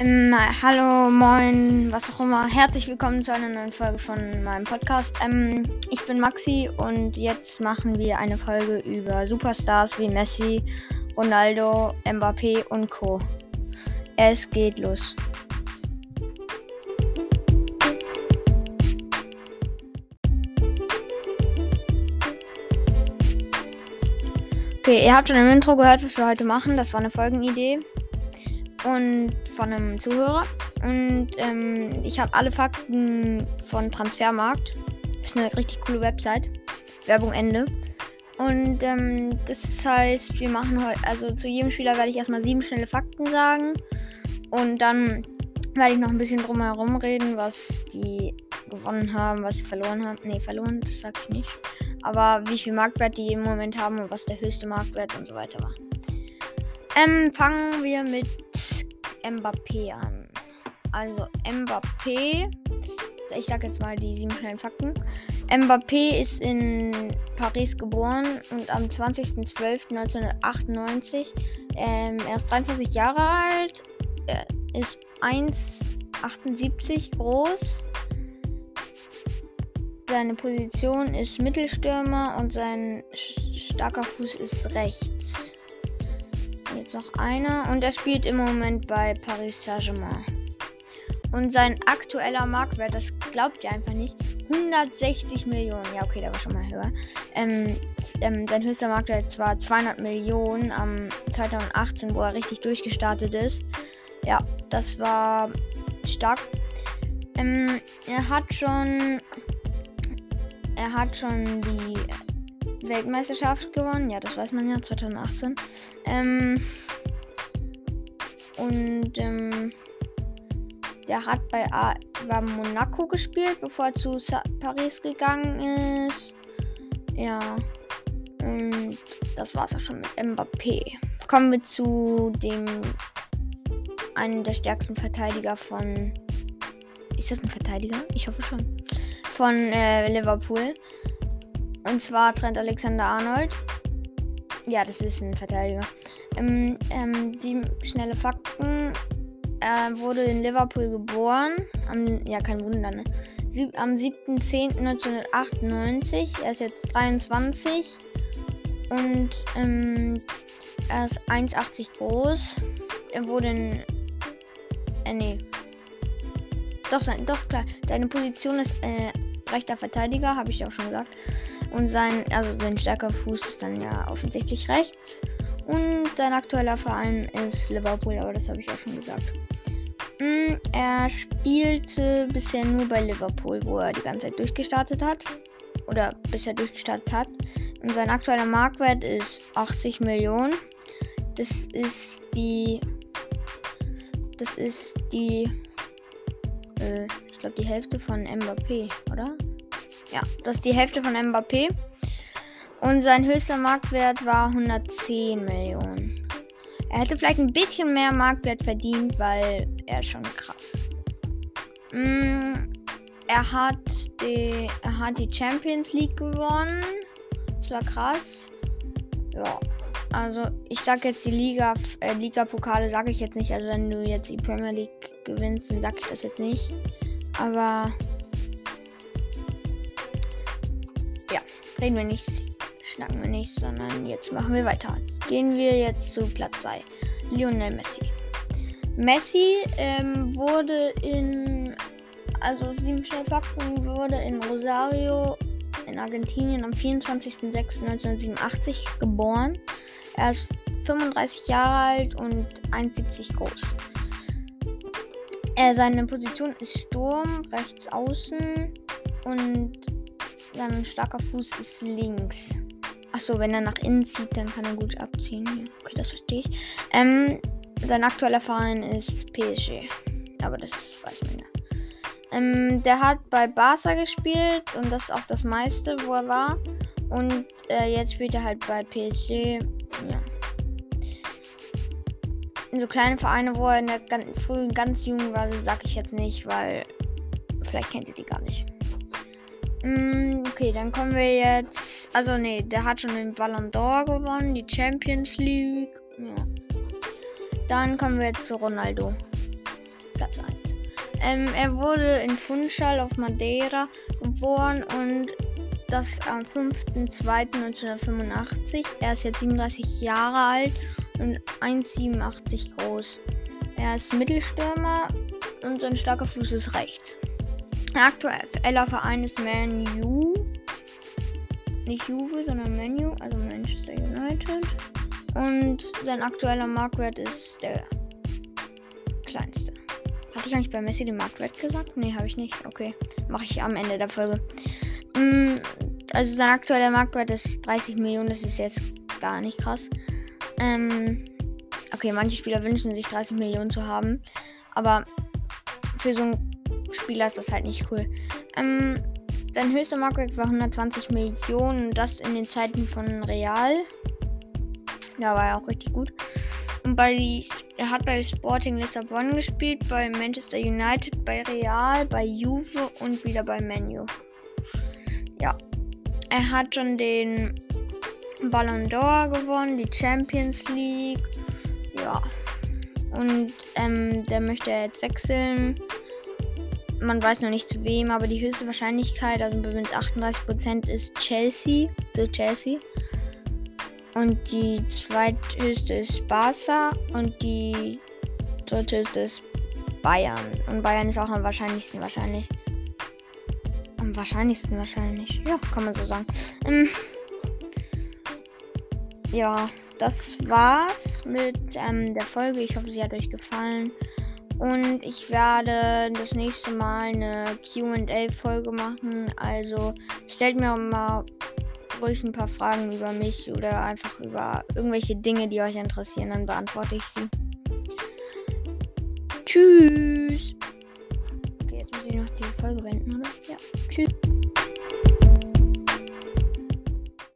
Ähm, hallo, moin, was auch immer. Herzlich willkommen zu einer neuen Folge von meinem Podcast. Ähm, ich bin Maxi und jetzt machen wir eine Folge über Superstars wie Messi, Ronaldo, Mbappé und Co. Es geht los. Okay, ihr habt schon im Intro gehört, was wir heute machen. Das war eine Folgenidee und von einem Zuhörer. Und ähm, ich habe alle Fakten von Transfermarkt. Ist eine richtig coole Website. Werbung Ende. Und ähm, das heißt, wir machen heute, also zu jedem Spieler werde ich erstmal sieben schnelle Fakten sagen. Und dann werde ich noch ein bisschen drumherum reden, was die gewonnen haben, was sie verloren haben. Ne, verloren, das sag ich nicht. Aber wie viel Marktwert die im Moment haben und was der höchste Marktwert und so weiter war. Ähm, fangen wir mit Mbappé an. Also Mbappé, ich sag jetzt mal die sieben schnellen Fakten. Mbappé ist in Paris geboren und am 20.12.1998. Ähm, er ist 23 Jahre alt, er ist 1,78 groß. Seine Position ist Mittelstürmer und sein starker Fuß ist rechts jetzt noch einer. Und er spielt im Moment bei Paris Saint-Germain. Und sein aktueller Marktwert, das glaubt ihr einfach nicht, 160 Millionen. Ja, okay, der war schon mal höher. Ähm, ähm, sein höchster Marktwert war 200 Millionen am 2018, wo er richtig durchgestartet ist. Ja, das war stark. Ähm, er hat schon, er hat schon die Weltmeisterschaft gewonnen. Ja, das weiß man ja, 2018. Ähm, und ähm, der hat bei A war Monaco gespielt, bevor er zu Sa Paris gegangen ist. Ja. Und das war's auch schon mit Mbappé. Kommen wir zu dem einen der stärksten Verteidiger von. Ist das ein Verteidiger? Ich hoffe schon. Von äh, Liverpool. Und zwar Trent Alexander Arnold. Ja, das ist ein Verteidiger. Ähm, ähm, die schnelle Fakten. Er wurde in Liverpool geboren. Am, ja, kein Wunder, ne? Sieb, am 7.10.1998. Er ist jetzt 23. Und ähm, er ist 1,80 groß. Er wurde in. Äh, nee. Doch, sein, doch, klar. Seine Position ist äh, rechter Verteidiger, habe ich auch schon gesagt. Und sein, also sein stärker Fuß ist dann ja offensichtlich rechts. Und sein aktueller Verein ist Liverpool, aber das habe ich auch schon gesagt. Mm, er spielte bisher nur bei Liverpool, wo er die ganze Zeit durchgestartet hat. Oder bisher durchgestartet hat. Und sein aktueller Marktwert ist 80 Millionen. Das ist die. Das ist die. Äh, glaube, die Hälfte von Mbappé, oder? Ja, das ist die Hälfte von Mbappé. Und sein höchster Marktwert war 110 Millionen. Er hätte vielleicht ein bisschen mehr Marktwert verdient, weil er ist schon krass. Mm, er, hat die, er hat die Champions League gewonnen. Das war krass. Ja. Also ich sag jetzt die Liga, äh, Liga-Pokale sage ich jetzt nicht. Also wenn du jetzt die Premier League gewinnst, dann sag ich das jetzt nicht. Aber reden wir nicht, schnacken wir nicht, sondern jetzt machen wir weiter. Gehen wir jetzt zu Platz 2. Lionel Messi. Messi ähm, wurde in, also sieben wurde in Rosario in Argentinien am 24.06.1987 geboren. Er ist 35 Jahre alt und 1,70 groß. Er, seine Position ist Sturm, rechts außen und sein starker Fuß ist links. Achso, wenn er nach innen zieht, dann kann er gut abziehen. Okay, das verstehe ich. Ähm, sein aktueller Verein ist PSG. Aber das weiß man ja. Ähm, der hat bei Barca gespielt und das ist auch das meiste, wo er war. Und äh, jetzt spielt er halt bei PSG. Ja. So kleine Vereine, wo er in der ganz, frühen ganz jung war, sag ich jetzt nicht, weil vielleicht kennt ihr die gar nicht. Mm, okay, dann kommen wir jetzt. Also, nee, der hat schon den Ballon d'Or gewonnen, die Champions League. Ja. Dann kommen wir jetzt zu Ronaldo. Platz 1. Ähm, er wurde in Funchal auf Madeira geboren und das am 5.2.1985. Er ist jetzt 37 Jahre alt und 1,87 groß. Er ist Mittelstürmer und sein starker Fuß ist rechts. Aktueller Verein ist Man U. Nicht Juve, sondern Menu, also Manchester United. Und sein aktueller Marktwert ist der kleinste. Hatte ich eigentlich bei Messi den Marktwert gesagt? Nee, habe ich nicht. Okay, mache ich am Ende der Folge. Mm, also sein aktueller Marktwert ist 30 Millionen. Das ist jetzt gar nicht krass. Ähm, okay, manche Spieler wünschen sich 30 Millionen zu haben. Aber für so einen Spieler ist das halt nicht cool. Ähm, sein höchster Marktwert war 120 Millionen. Das in den Zeiten von Real. Da war er auch richtig gut. Und bei, er hat bei Sporting Lissabon gespielt, bei Manchester United, bei Real, bei Juve und wieder bei Menu. Ja. Er hat schon den Ballon d'Or gewonnen, die Champions League. Ja. Und ähm, der möchte jetzt wechseln. Man weiß noch nicht zu wem, aber die höchste Wahrscheinlichkeit, also mit 38% ist Chelsea, so Chelsea. Und die zweithöchste ist Barca und die dritthöchste ist Bayern. Und Bayern ist auch am wahrscheinlichsten wahrscheinlich. Am wahrscheinlichsten wahrscheinlich. Ja, kann man so sagen. Ähm, ja, das war's mit ähm, der Folge. Ich hoffe, sie hat euch gefallen. Und ich werde das nächste Mal eine QA-Folge machen. Also stellt mir mal ruhig ein paar Fragen über mich oder einfach über irgendwelche Dinge, die euch interessieren, dann beantworte ich sie. Tschüss. Okay, jetzt muss ich noch die Folge wenden, oder? Ja. Tschüss.